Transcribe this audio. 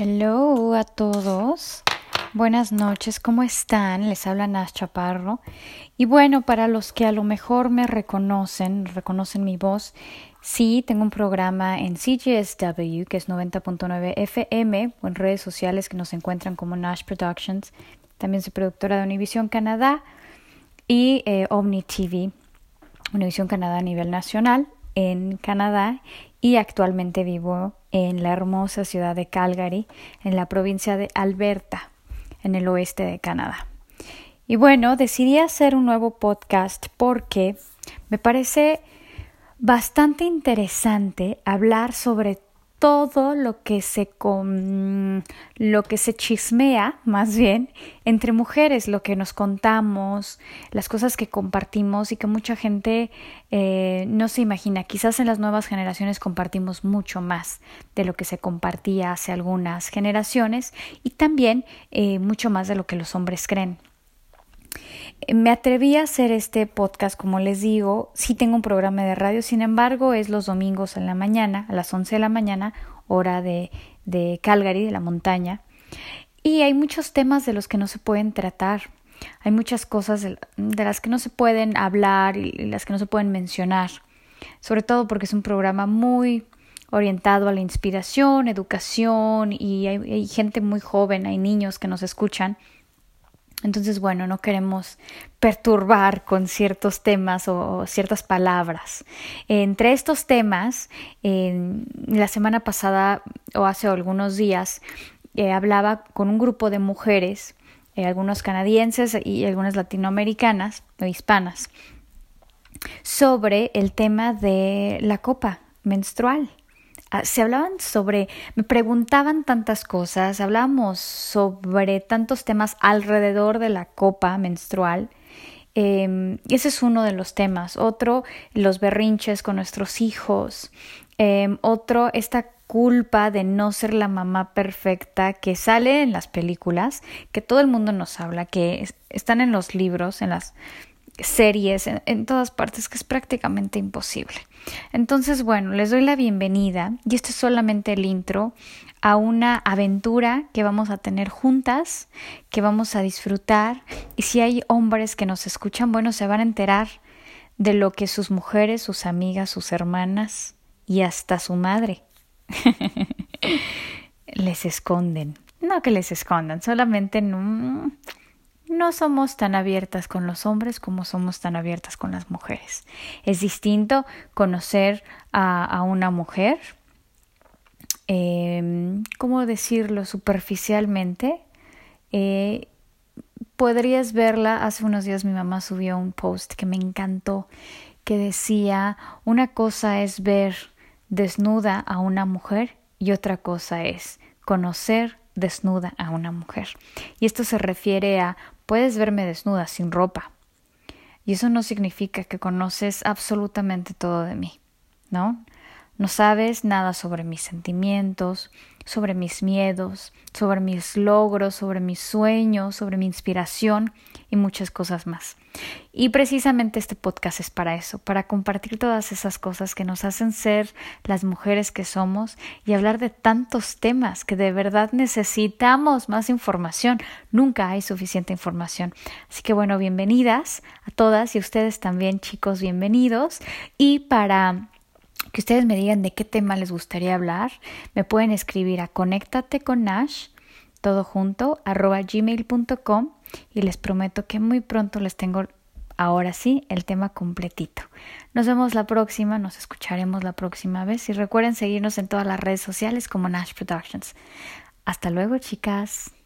Hello a todos. Buenas noches, ¿cómo están? Les habla Nash Chaparro. Y bueno, para los que a lo mejor me reconocen, reconocen mi voz, sí, tengo un programa en CGSW, que es 90.9 FM, o en redes sociales que nos encuentran como Nash Productions. También soy productora de Univision Canadá y eh, Omni TV, Univision Canadá a nivel nacional en Canadá y actualmente vivo en la hermosa ciudad de Calgary, en la provincia de Alberta, en el oeste de Canadá. Y bueno, decidí hacer un nuevo podcast porque me parece bastante interesante hablar sobre todo lo que se con lo que se chismea más bien entre mujeres lo que nos contamos las cosas que compartimos y que mucha gente eh, no se imagina. Quizás en las nuevas generaciones compartimos mucho más de lo que se compartía hace algunas generaciones y también eh, mucho más de lo que los hombres creen me atreví a hacer este podcast, como les digo, sí tengo un programa de radio, sin embargo, es los domingos en la mañana, a las 11 de la mañana, hora de, de Calgary, de la montaña. Y hay muchos temas de los que no se pueden tratar. Hay muchas cosas de, las que no se pueden hablar y las que no se pueden mencionar. Sobre todo porque es un programa muy orientado a la inspiración, educación y hay gente muy joven, hay niños que nos escuchan entonces, bueno, no queremos perturbar con ciertos temas o ciertas palabras. Entre estos temas, la semana pasada o hace algunos días, eh, hablaba con un grupo de mujeres, eh, algunos canadienses y algunas latinoamericanas o hispanas, sobre el tema de la copa menstrual. Ah, se hablaban sobre, me preguntaban tantas cosas, hablábamos sobre tantos temas alrededor de la copa menstrual. Eh, ese es uno de los temas. Otro, los berrinches con nuestros hijos. Eh, otro, esta culpa de no ser la mamá perfecta que sale en las películas, que todo el mundo nos habla, que están en los libros, en las series, en todas partes, que es prácticamente imposible. Entonces, bueno, les doy la bienvenida y esto es solamente el intro a una aventura que vamos a tener juntas, que vamos a disfrutar y si hay hombres que nos escuchan, bueno, se van a enterar de lo que sus mujeres, sus amigas, sus hermanas y hasta su madre les esconden. No que les escondan, solamente no, no somos tan abiertas con los hombres como somos tan abiertas con las mujeres. Es distinto conocer a, una mujer, eh, ¿cómo decirlo? Superficialmente. Eh, podrías verla, hace unos días mi mamá subió un post que me encantó, que decía, una cosa es ver desnuda a una mujer y otra cosa es conocer desnuda a una mujer. Y esto se refiere a puedes verme desnuda, sin ropa. Y eso no significa que conoces absolutamente todo de mí, ¿no? No sabes nada sobre mis sentimientos, sobre mis miedos, sobre mis logros, sobre mis sueños, sobre mi inspiración y muchas cosas más. Y precisamente este podcast es para eso, para compartir todas esas cosas que nos hacen ser las mujeres que somos y hablar de tantos temas que de verdad necesitamos más información. Nunca hay suficiente información. Así que bueno, bienvenidas a todas y ustedes también, chicos, bienvenidos. Y para que ustedes me digan de qué tema les gustaría hablar, me pueden escribir a conéctate con Nash, todo junto, arroba gmail.com y les prometo que muy pronto les tengo ahora sí el tema completito. Nos vemos la próxima, nos escucharemos la próxima vez y recuerden seguirnos en todas las redes sociales como Nash Productions. Hasta luego, chicas.